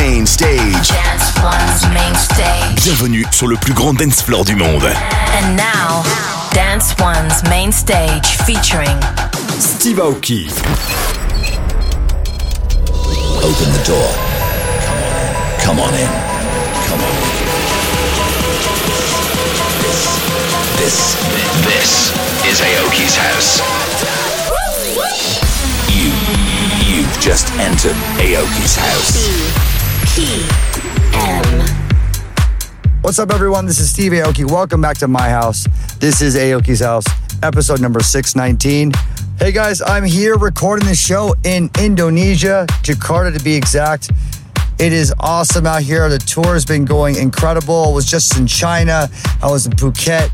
main stage. Dance One's main stage. Bienvenue sur le plus grand dance floor du monde. And now, Dance One's main stage featuring Steve Aoki. Open the door. Come on in. Come on in. This, this, this is Aoki's house. You, you've just entered Aoki's house. PM. What's up, everyone? This is Steve Aoki. Welcome back to my house. This is Aoki's house, episode number 619. Hey guys, I'm here recording the show in Indonesia, Jakarta to be exact. It is awesome out here. The tour has been going incredible. I was just in China, I was in Phuket,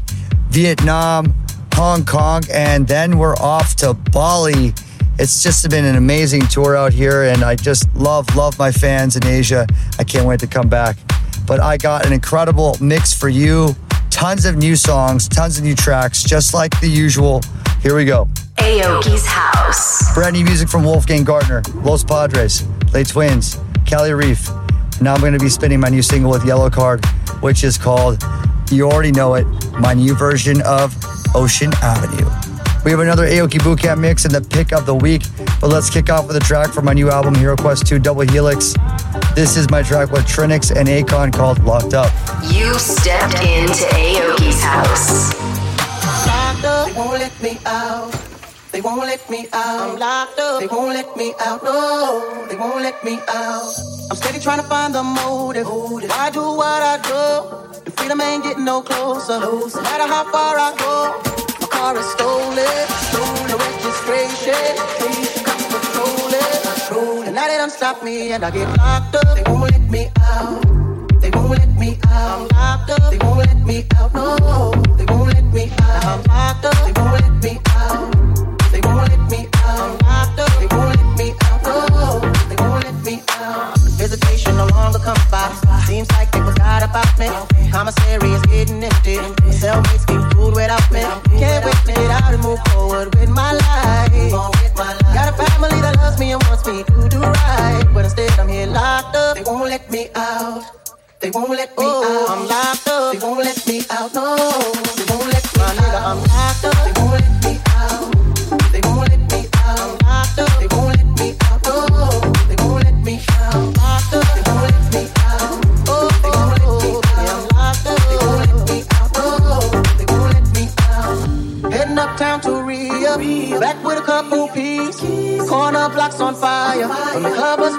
Vietnam, Hong Kong, and then we're off to Bali. It's just been an amazing tour out here, and I just love, love my fans in Asia. I can't wait to come back. But I got an incredible mix for you. Tons of new songs, tons of new tracks, just like the usual. Here we go. Aoki's house. Brand new music from Wolfgang Gartner, Los Padres, Les Twins, Cali Reef. Now I'm going to be spinning my new single with Yellowcard, which is called, you already know it, my new version of Ocean Avenue. We have another Aoki Bootcamp mix in the pick of the week, but let's kick off with a track from my new album, HiROQUEST 2 Double Helix. This is my track with Trinix and Akon called Locked Up. You stepped into Aoki's house. locked up. They won't let me out. They won't let me out. I'm locked up. They won't let me out. No, they won't let me out. I'm steady trying to find the motive. Why do what I do? The freedom ain't getting no closer. No matter how far I go, stop me and I get locked up. They won't let me out. They won't let me out. I'm locked up. They won't let me out. No, they won't let me out. I'm locked up. They won't let me out. They won't let me out. I'm locked up. They won't let me out. No, they won't let me out. Visitation no longer comes by. Seems like they forgot about me. Commissary is getting empty.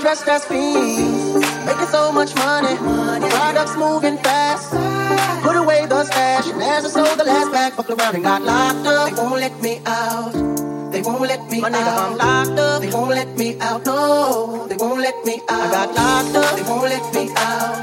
The club was dressed as fiends. Making so much money. Products moving fast. Put away the stash. And as I sold the last bag, fucked around and got locked up. They won't let me out. They won't let me My nigga, out. I'm locked up. They won't let me out. No, they won't let me out. I got locked up. They won't let me out.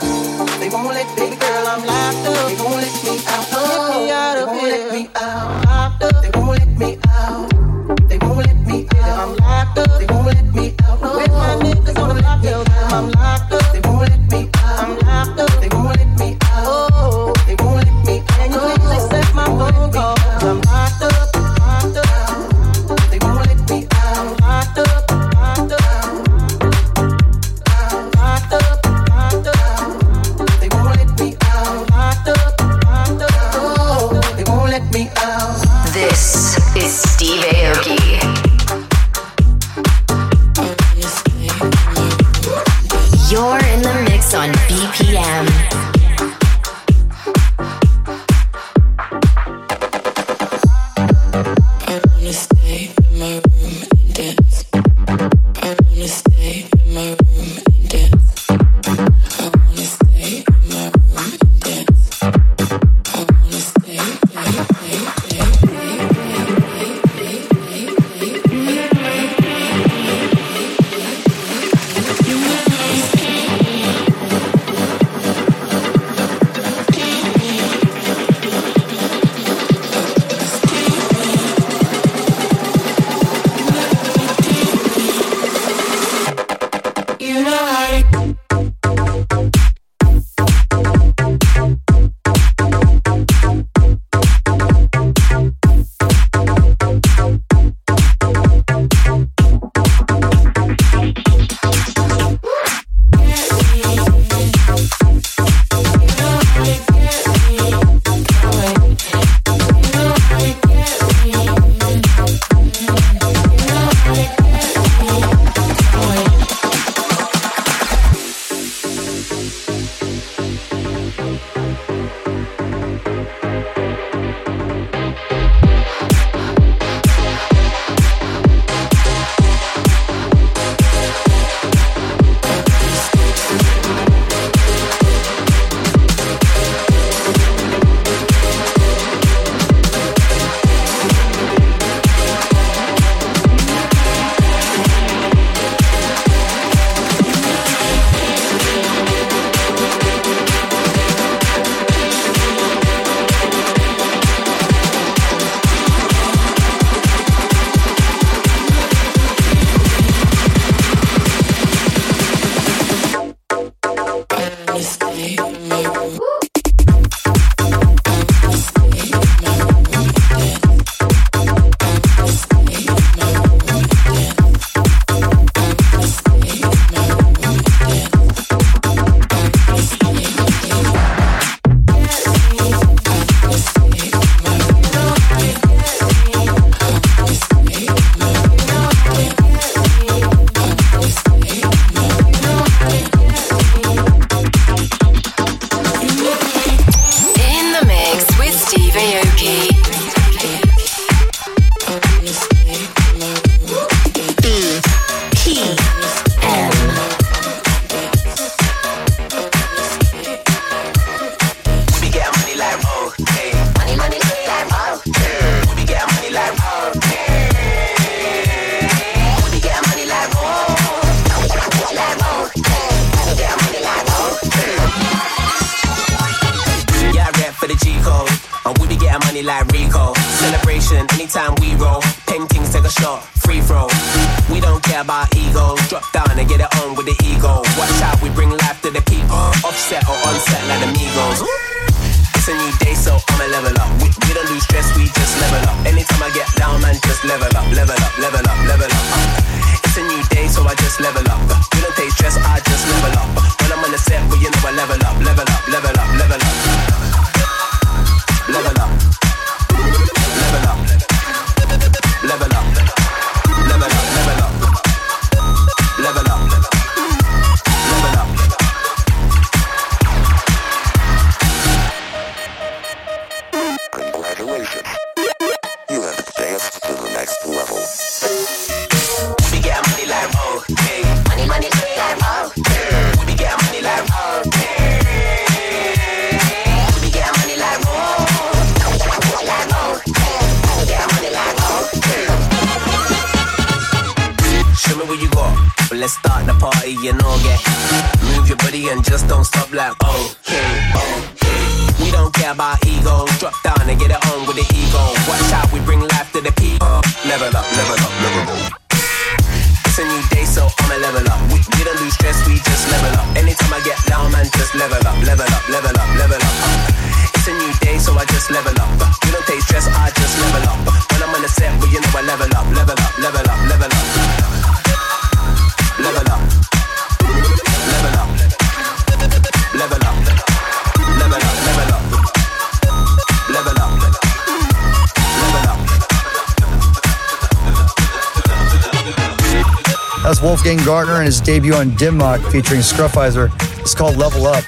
Debut on Dim Mak featuring Scruffizer. It's called Level Up.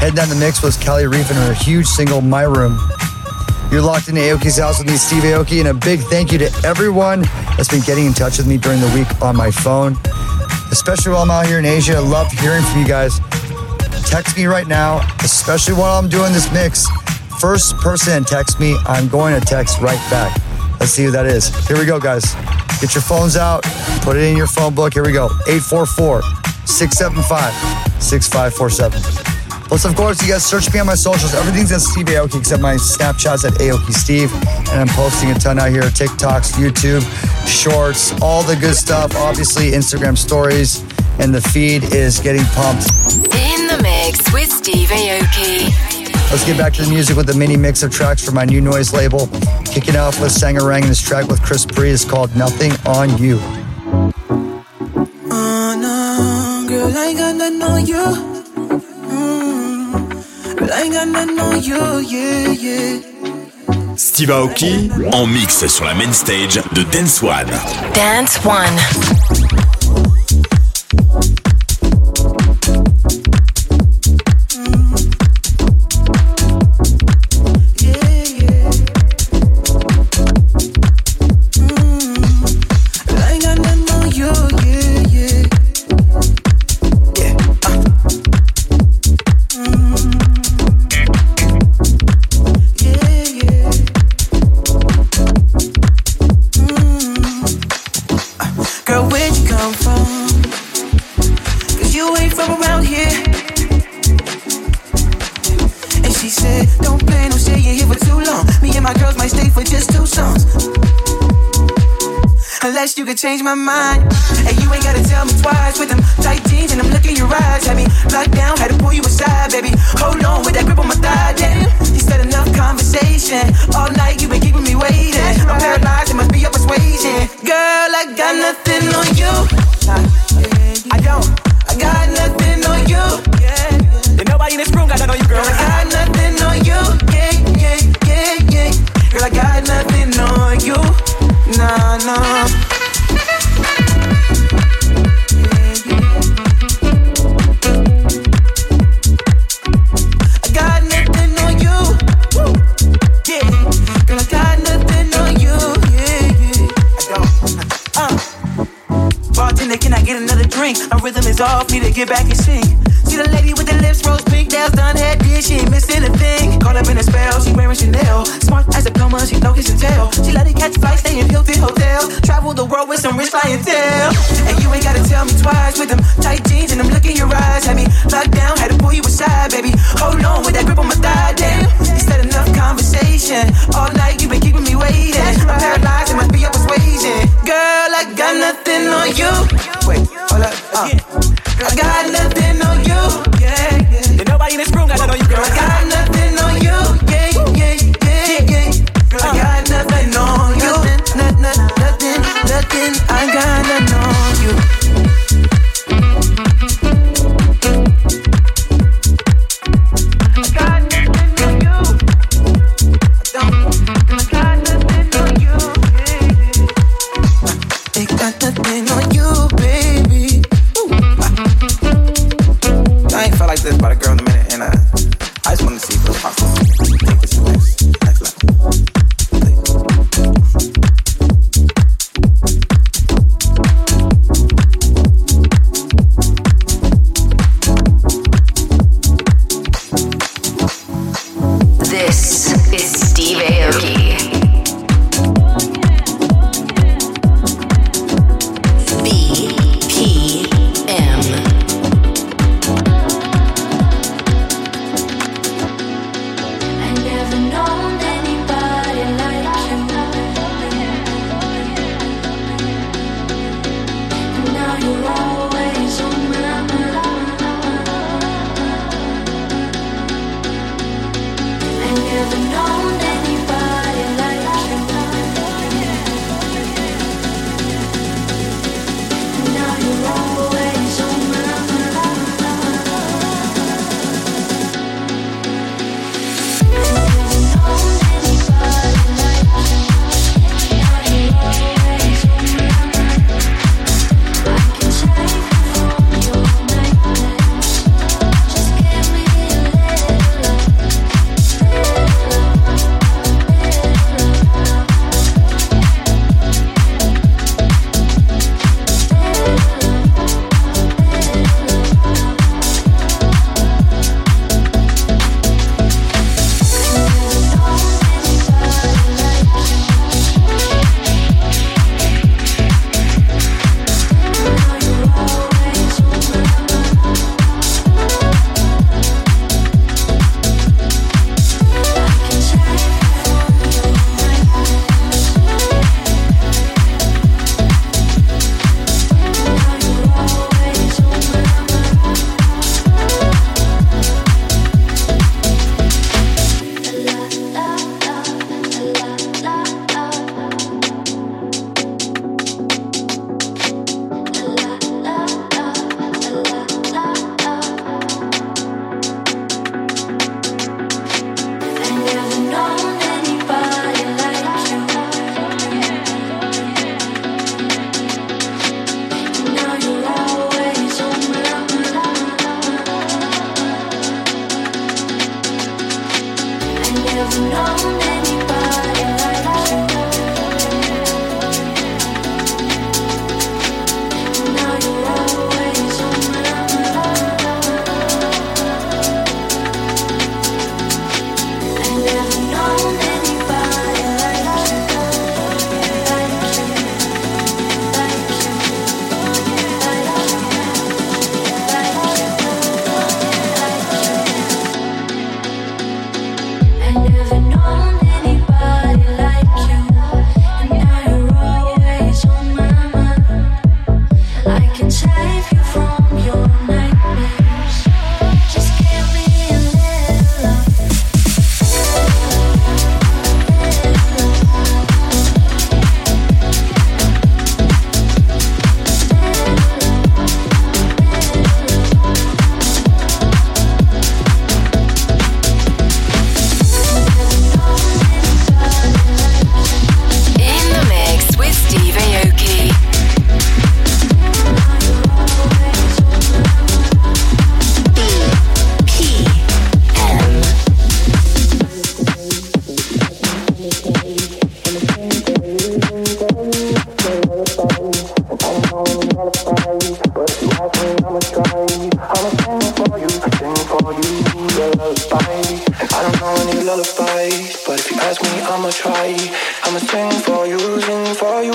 Heading down the mix was Kelly Reef and her huge single, My Room. You're locked into Aoki's house with me, Steve Aoki, and a big thank you to everyone that's been getting in touch with me during the week on my phone, especially while I'm out here in Asia. I love hearing from you guys. Text me right now, especially while I'm doing this mix. First person texts me, I'm going to text right back. Let's see who that is. Here we go, guys. Get your phones out, put it in your phone book. Here we go 844 675 6547. Plus, of course, you guys search me on my socials. Everything's at Steve Aoki except my Snapchat's at Aoki Steve. And I'm posting a ton out here TikToks, YouTube, Shorts, all the good stuff. Obviously, Instagram stories. And the feed is getting pumped. In the mix with Steve Aoki. Let's get back to the music with a mini mix of tracks from my new noise label. Kicking off with Sangarang, and this track with Chris Bree is called Nothing on You. Oh no, girl, I gotta know you. Mm, girl, I gotta know you, yeah, yeah. Steve Aoki en mix sur la main stage de Dance One. Dance One. Change my mind. And you ain't gotta tell me twice with them tight jeans and them look in your eyes. Had me locked down, had to pull you aside, baby. Hold on with that grip on my thigh, damn. You said enough conversation. All night you been keeping me waiting. I'm paralyzed, it must be your persuasion. Girl, I got nothing on you. I don't.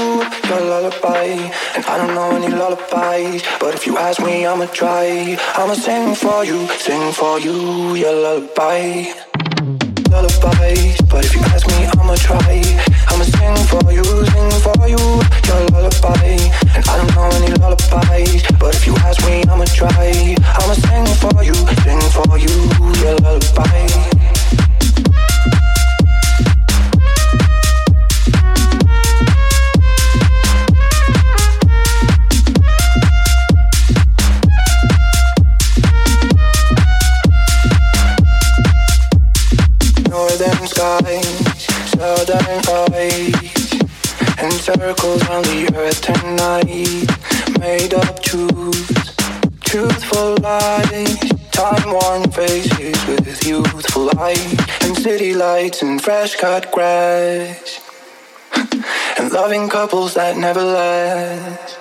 your lullaby. And I don't know any lullabies, but if you ask me, I'ma try. I'ma sing for you, sing for you, your lullaby. Lullabies, but if you ask me, I'ma try. I'ma sing for you, sing for you, your lullaby. And I don't know any lullabies, but if you ask me, I'ma try. I'ma sing for you, sing for you, your lullaby. Lights and fresh-cut grass and loving couples that never last.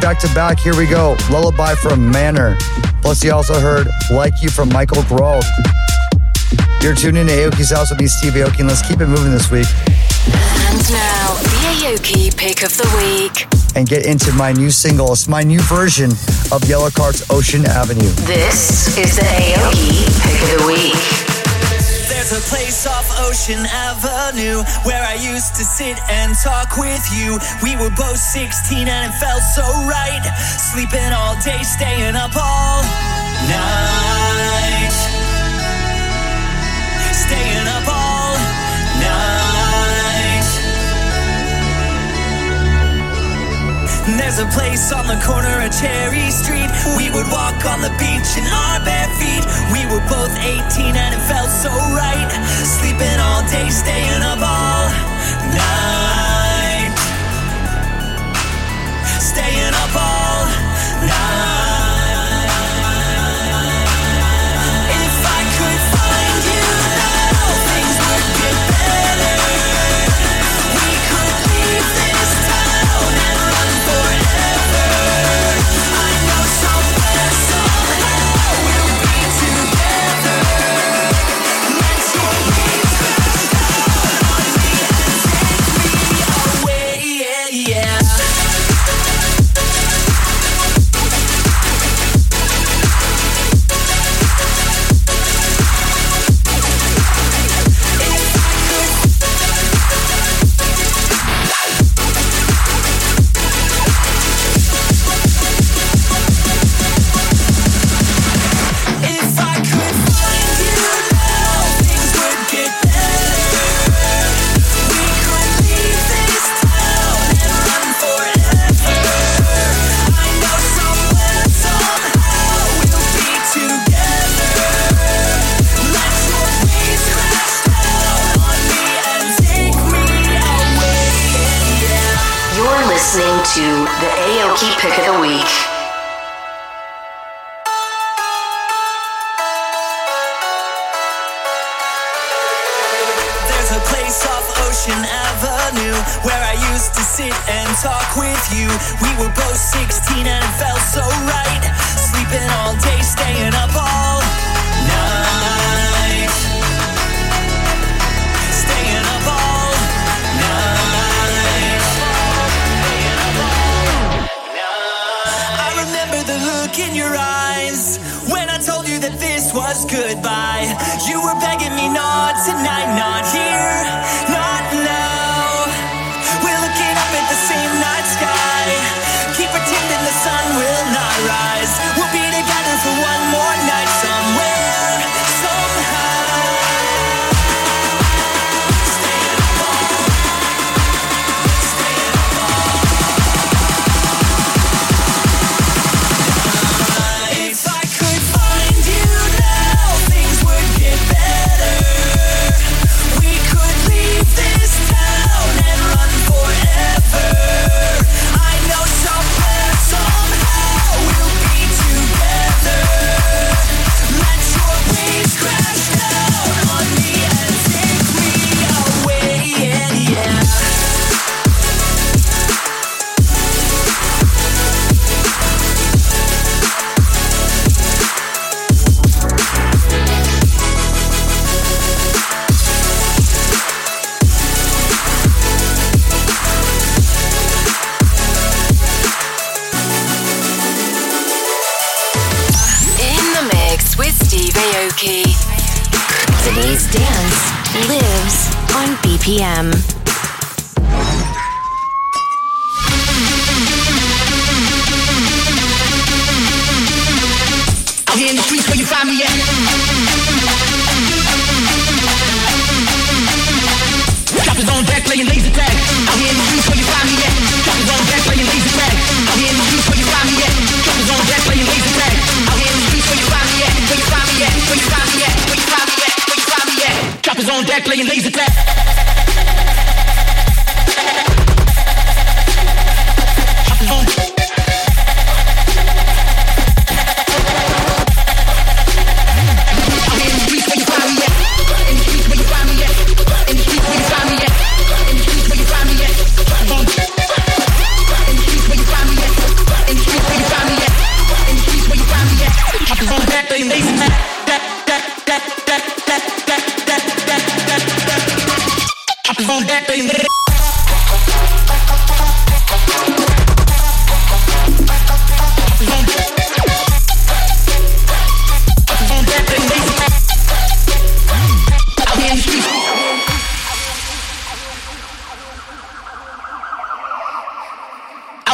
Back to back. Here we go. Lullaby from Manor. Plus, you also heard Like You from Michael Grohl. You're tuned in to Aoki's House with me, Steve Aoki, and let's keep it moving this week. And now, the Aoki Pick of the Week. And get into my new single. It's my new version of Yellow Yellowcard's Ocean Avenue. This is the Aoki Pick of the Week. There's a place off Ocean Avenue where I used to sit and talk with you. We were both 16 and it felt so right. Sleeping all day, staying up all night. Staying up all night. There's a place on the corner of Cherry Street. We would walk on the beach in our bare feet. We were both 18 and it felt so right. Sleeping all day, staying up all night.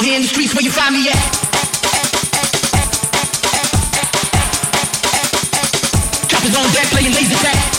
out here in the streets where you find me at. Choppers on deck playing laser tag.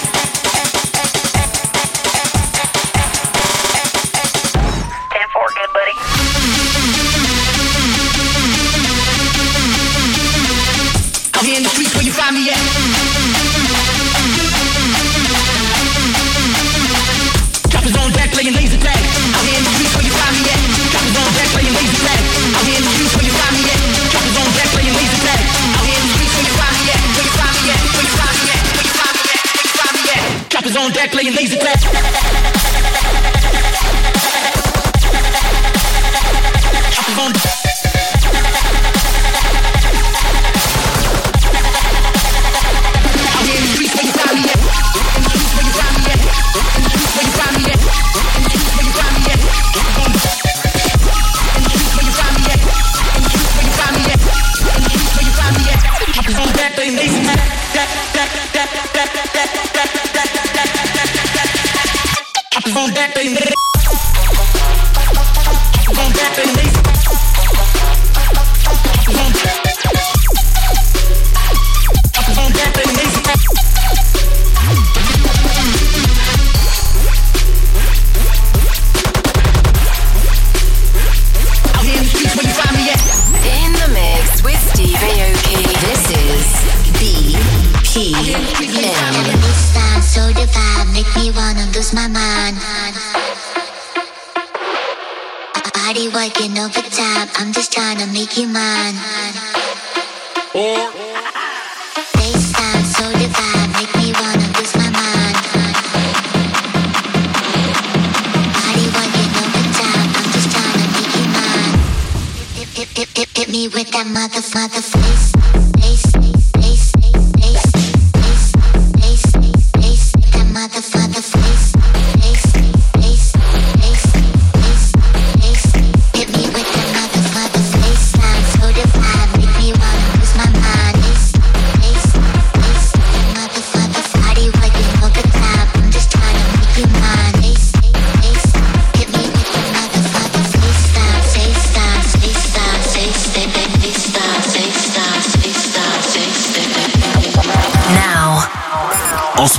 With that mother, mother face.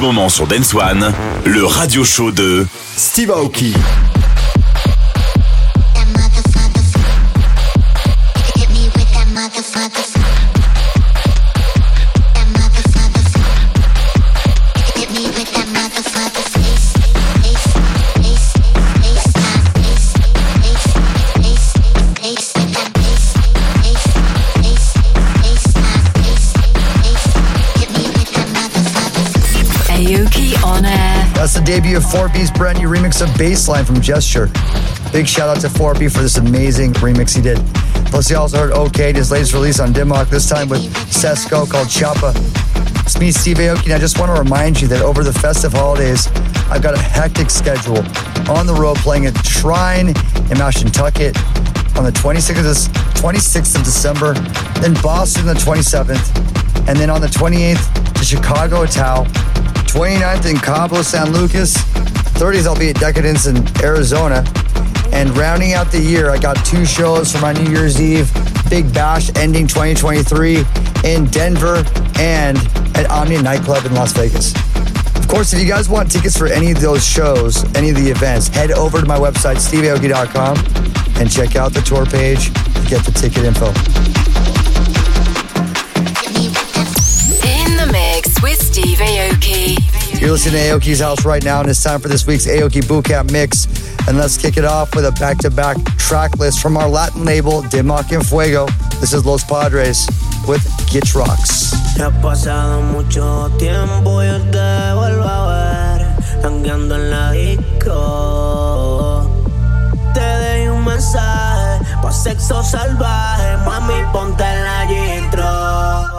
Moment sur Dance One, le radio show de Steve Aoki. 4B's brand new remix of Baseline from Gesture. Big shout out to 4B for this amazing remix he did. Plus, you also heard OK, his latest release on Dim Mak, this time with Sesko called Chapa. It's me, Steve Aoki, and I just want to remind you that over the festive holidays, I've got a hectic schedule on the road playing at Shrine in Mashantucket on the 26th of, 26th of December, then Boston the 27th, and then on the 28th to Chicago Tau, 29th in Cabo San Lucas, 30th I'll be at Decadence in Arizona, and rounding out the year, I got two shows for my New Year's Eve Big Bash ending 2023 in Denver and at Omnia Nightclub in Las Vegas. Of course, if you guys want tickets for any of those shows, any of the events, head over to my website, steveaoki.com, and check out the tour page to get the ticket info. With Steve Aoki. You're listening to Aoki's House right now, and it's time for this week's Aoki Bootcamp Mix. And let's kick it off with a back to back track list from our Latin label, Dim Mak en Fuego. This is Los Padres with Gitch Rocks. Ya ha pasado mucho tiempo y yo te vuelvo a ver Tangueando en la disco Te dejé un mensaje Pa' sexo salvaje Mami, ponte en la intro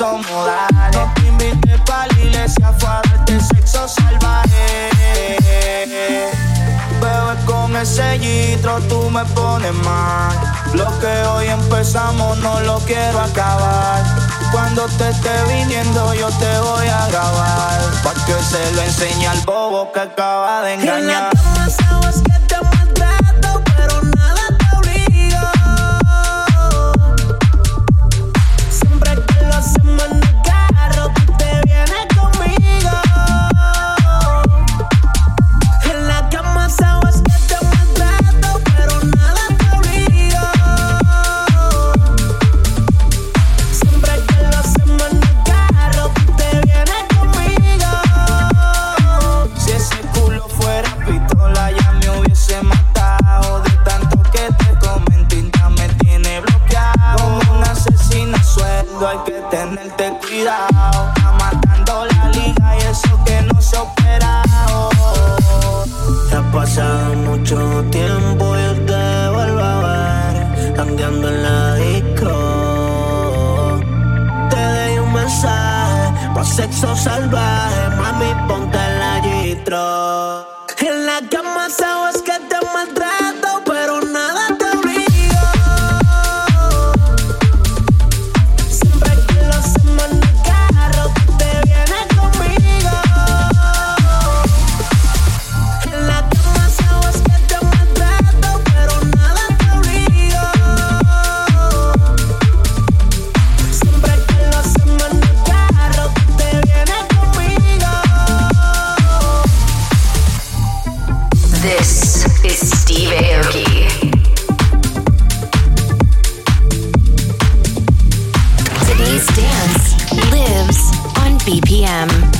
esos modales. No te invité pa' la iglesia, fue a darte sexo salvaje. Bebé, con ese gitro tú me pones mal. Lo que hoy empezamos no lo quiero acabar. Cuando te esté viniendo yo te voy a grabar. Pa' que se lo enseñe al bobo que acaba de engañar. BPM.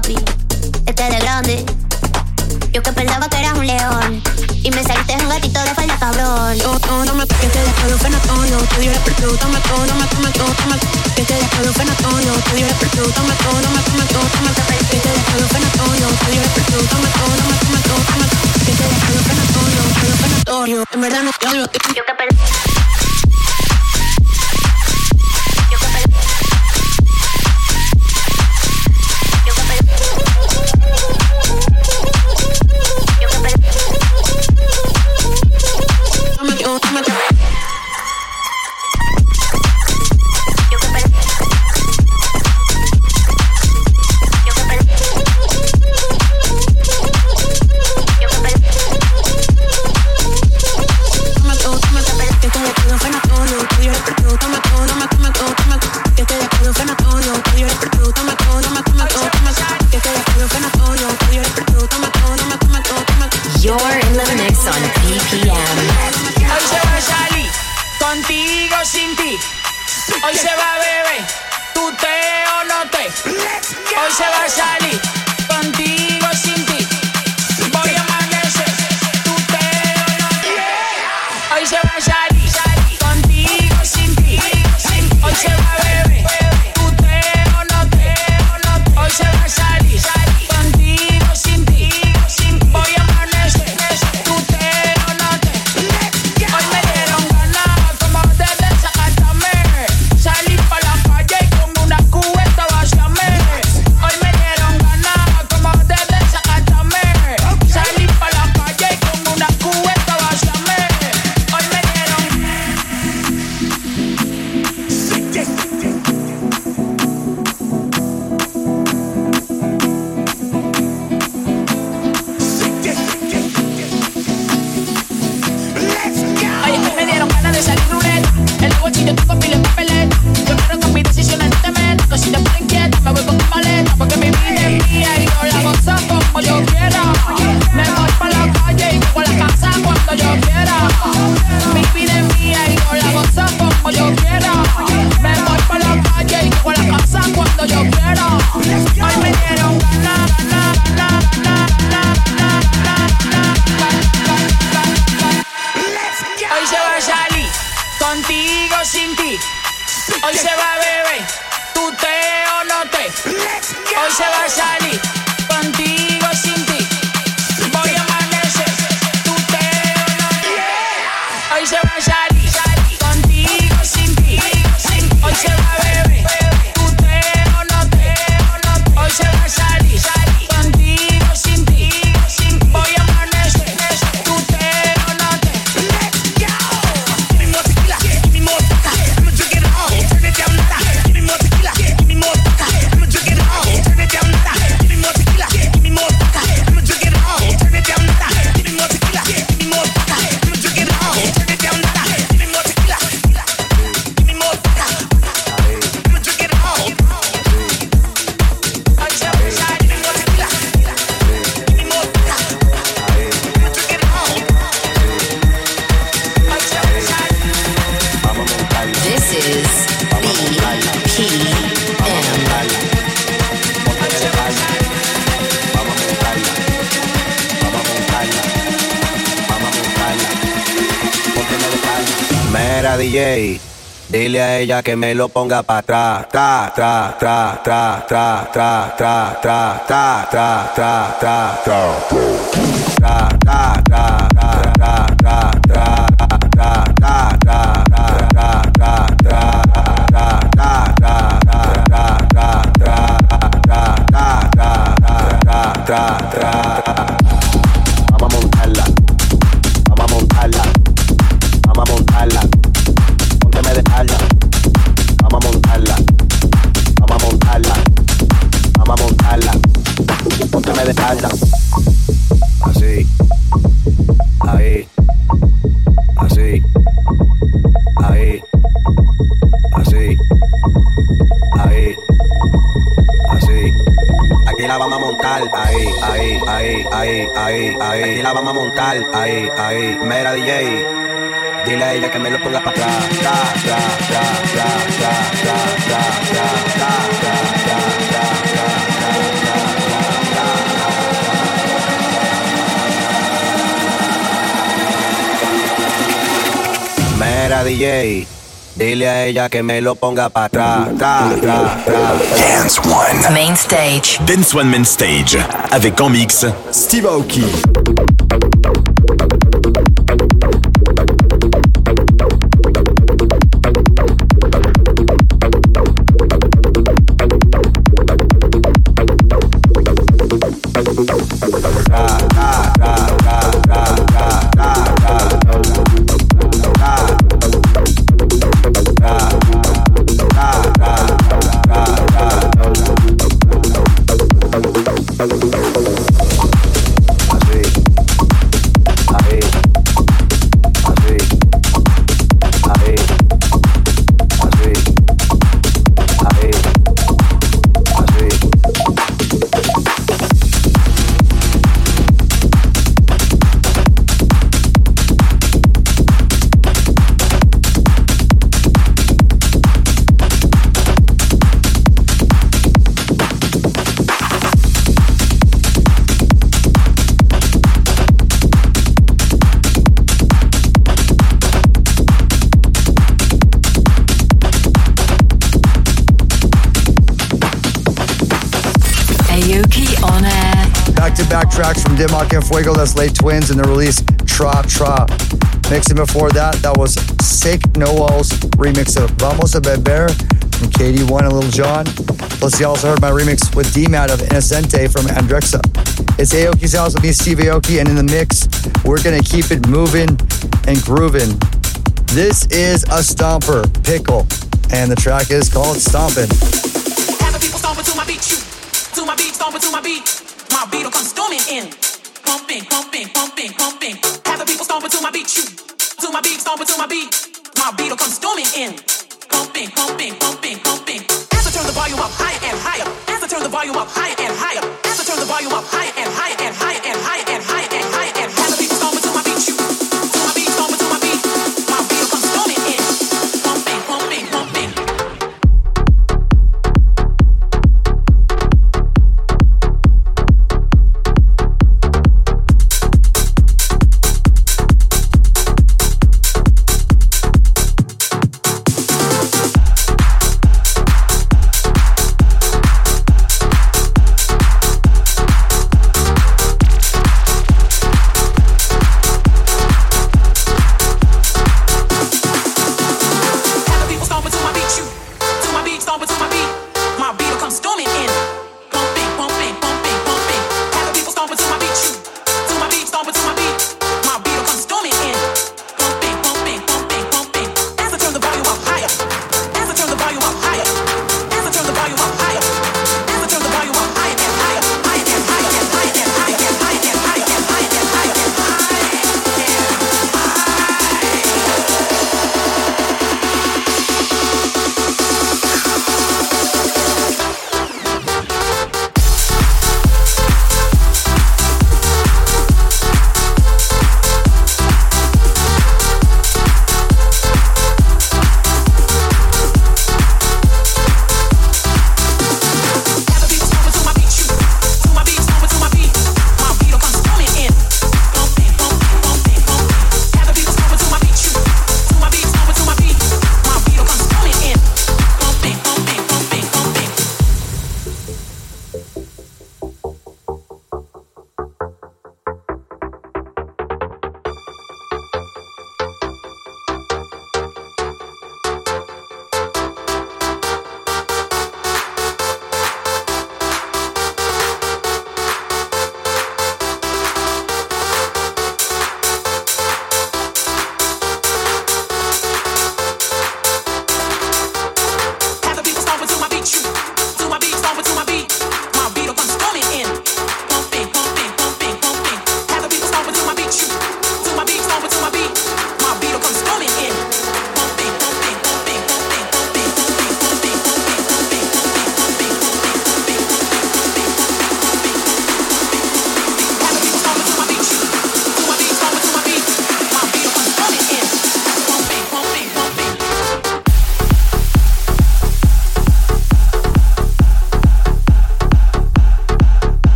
papi, este de grande. Yo que pensaba que eras un león Y me saliste un gatito de falda cabrón No, no, no me que te desproduce no tono Tuyo eres perro, toma todo, toma Que no tono todo, toma, Que te no toma todo, toma, toma, Que te no En verdad no te Yo que Ik a jouw la que me lo ponga para atrás, tra, tra, tra, tra, tra, tra, tra, tra, tra, tra, tra, tra, tra, Dile a ella que me lo ponga para atrás. Dance One. Main stage. Dance One Main Stage. Avec en mix Steve Aoki. Fuego. That's Late Twins and the release Tra Tra. Mixing before that, that was Sick Noel's remix of Vamos a Beber from KD1 and Little John. Plus, you also heard my remix with D-Mat of Innocente from Andrexa. It's Aoki's house with me, Steve Aoki, and in the mix, we're gonna keep it moving and grooving. This is a stomper, Pickle, and the track is called Stompin'.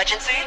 emergency?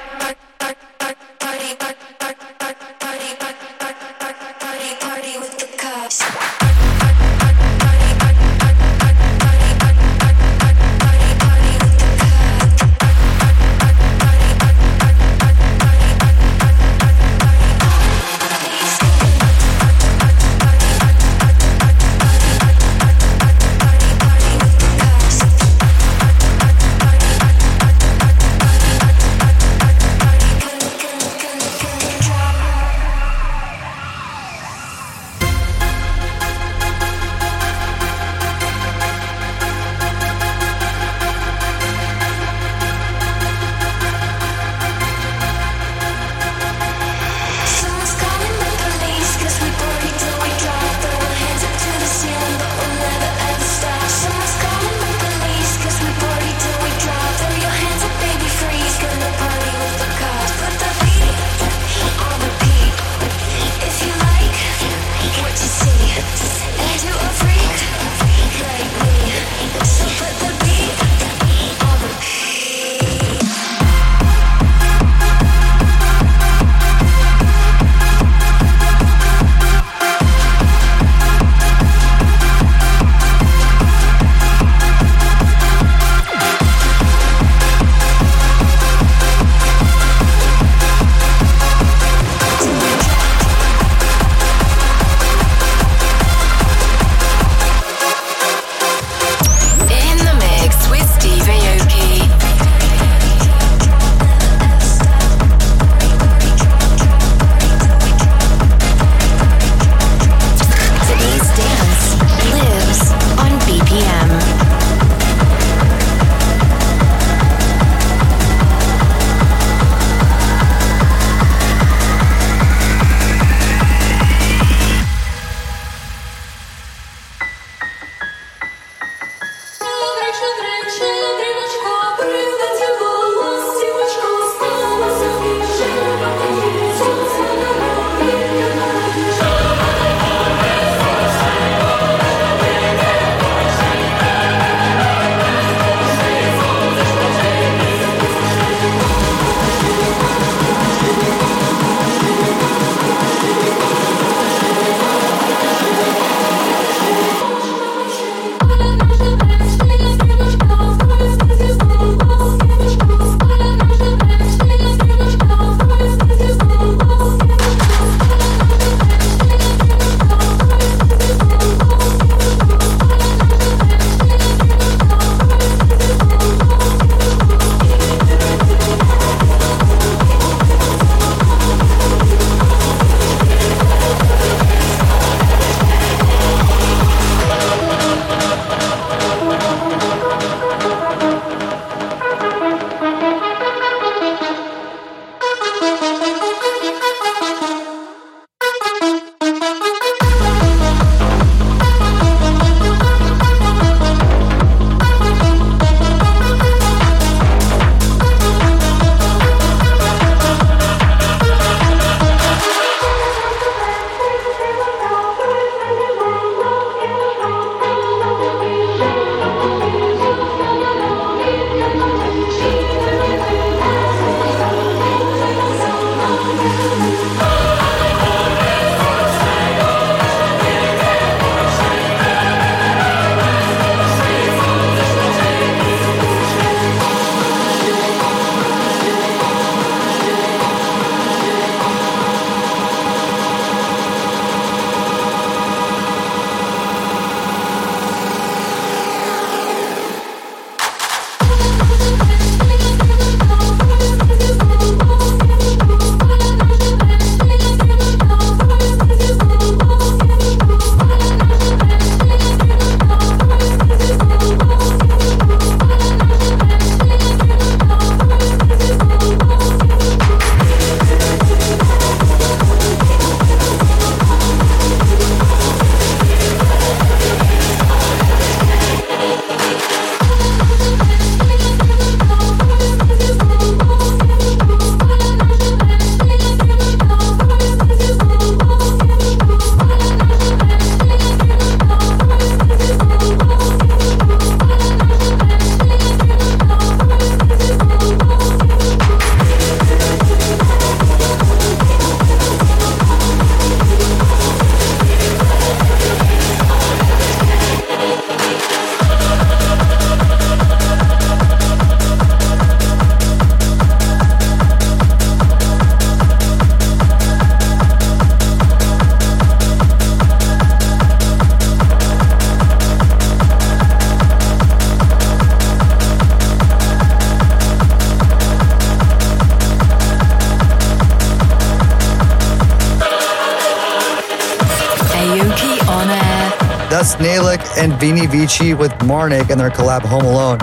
Snalik and Vini Vici with Marnik and their collab Home Alone.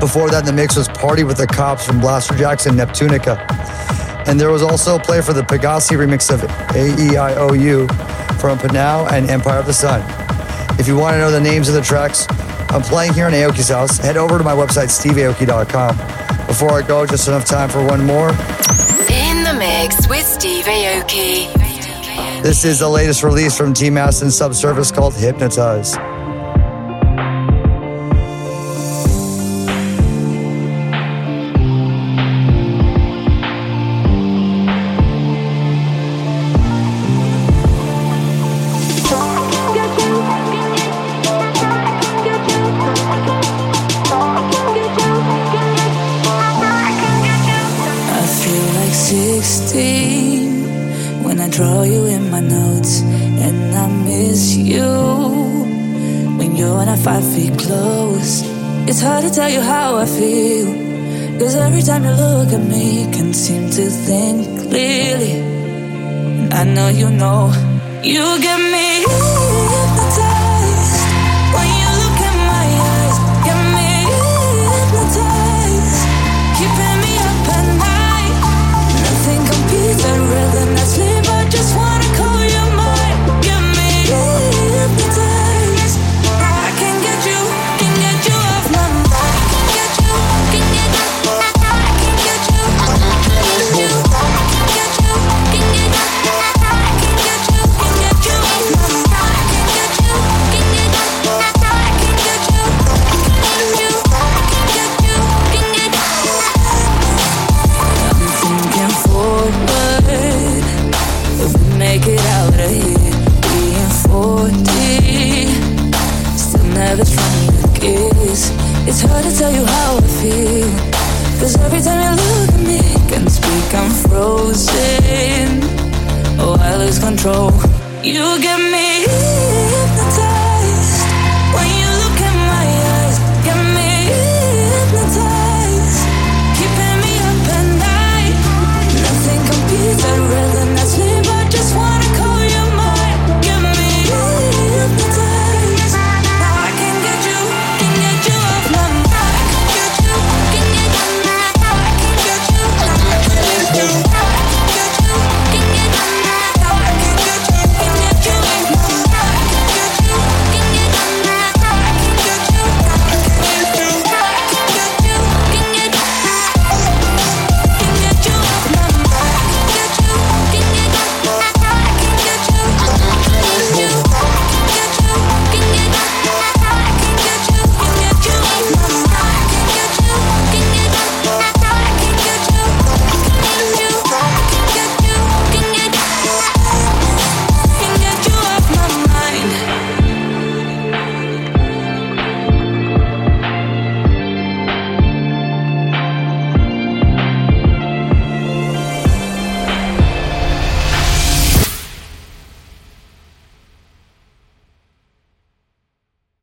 Before that, the mix was Party with the Cops from Blasterjaxx Neptunica. And there was also a play for the Pegassi remix of AEIOU from Pnau and Empire of the Sun. If you want to know the names of the tracks I'm playing here in Aoki's house, head over to my website, steveaoki.com. Before I go, just enough time for one more. In the mix with Steve Aoki. This is the latest release from T Mass and Subsurface called Hypnotize.